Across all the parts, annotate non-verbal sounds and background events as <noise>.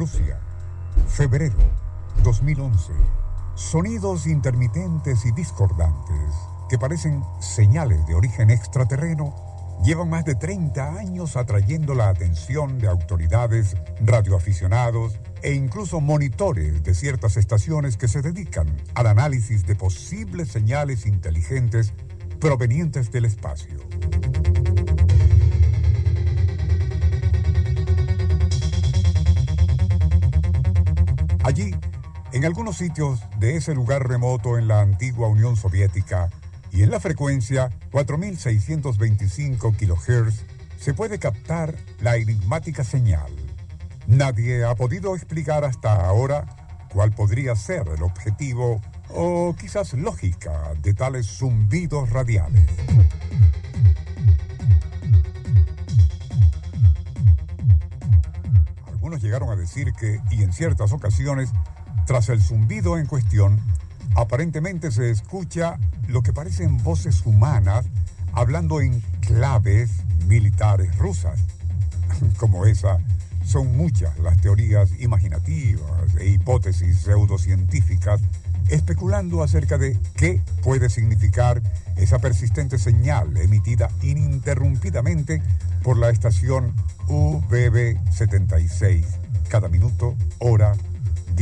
Rusia. Febrero 2011. Sonidos intermitentes y discordantes que parecen señales de origen extraterreno llevan más de 30 años atrayendo la atención de autoridades, radioaficionados e incluso monitores de ciertas estaciones que se dedican al análisis de posibles señales inteligentes provenientes del espacio. En algunos sitios de ese lugar remoto en la antigua Unión Soviética y en la frecuencia 4625 kHz, se puede captar la enigmática señal. Nadie ha podido explicar hasta ahora cuál podría ser el objetivo o quizás lógica de tales zumbidos radiales. Algunos llegaron a decir que, y en ciertas ocasiones, tras el zumbido en cuestión, aparentemente se escucha lo que parecen voces humanas hablando en claves militares rusas. <laughs> Como esa, son muchas las teorías imaginativas e hipótesis pseudocientíficas especulando acerca de qué puede significar esa persistente señal emitida ininterrumpidamente por la estación UBB-76 cada minuto, hora,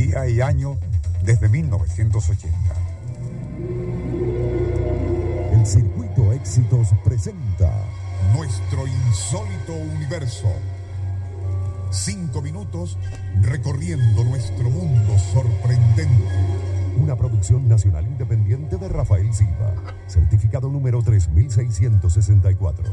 día y año desde 1980. El Circuito Éxitos presenta Nuestro insólito universo. Cinco minutos recorriendo nuestro mundo sorprendente una producción nacional independiente de Rafael Silva, certificado número 3664.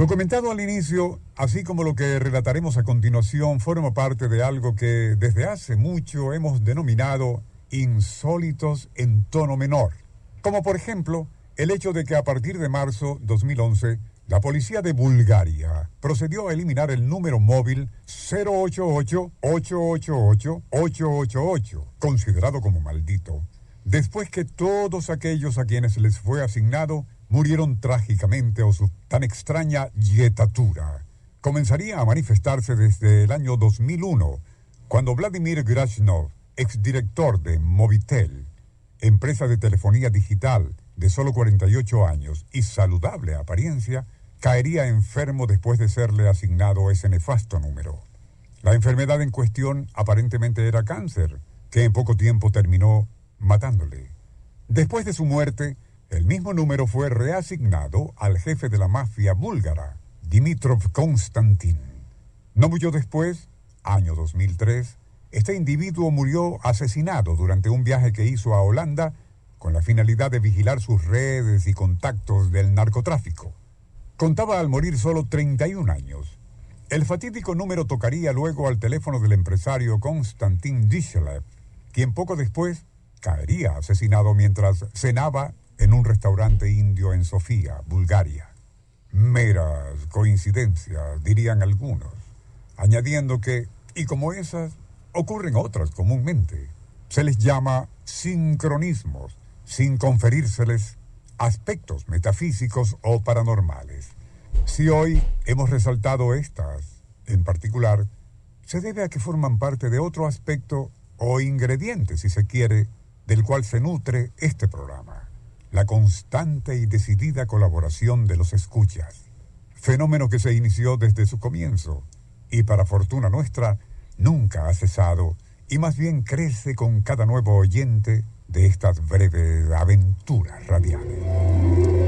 Lo comentado al inicio, así como lo que relataremos a continuación, forma parte de algo que desde hace mucho hemos denominado insólitos en tono menor, como por ejemplo el hecho de que a partir de marzo 2011 la policía de Bulgaria procedió a eliminar el número móvil 088-888-888, considerado como maldito, después que todos aquellos a quienes les fue asignado murieron trágicamente o su tan extraña yetatura comenzaría a manifestarse desde el año 2001, cuando Vladimir Grachnov, exdirector de Movitel, empresa de telefonía digital de solo 48 años y saludable apariencia, caería enfermo después de serle asignado ese nefasto número. La enfermedad en cuestión aparentemente era cáncer, que en poco tiempo terminó matándole. Después de su muerte, el mismo número fue reasignado al jefe de la mafia búlgara, Dimitrov Konstantin. No mucho después, año 2003, este individuo murió asesinado durante un viaje que hizo a Holanda con la finalidad de vigilar sus redes y contactos del narcotráfico. Contaba al morir solo 31 años. El fatídico número tocaría luego al teléfono del empresario Konstantin Dishelev, quien poco después caería asesinado mientras cenaba en un restaurante indio en Sofía, Bulgaria. Meras coincidencias, dirían algunos, añadiendo que, y como esas, ocurren otras comúnmente. Se les llama sincronismos, sin conferírseles aspectos metafísicos o paranormales. Si hoy hemos resaltado estas en particular, se debe a que forman parte de otro aspecto o ingrediente, si se quiere, del cual se nutre este programa, la constante y decidida colaboración de los escuchas, fenómeno que se inició desde su comienzo y para fortuna nuestra nunca ha cesado y más bien crece con cada nuevo oyente de estas breves aventuras radiales.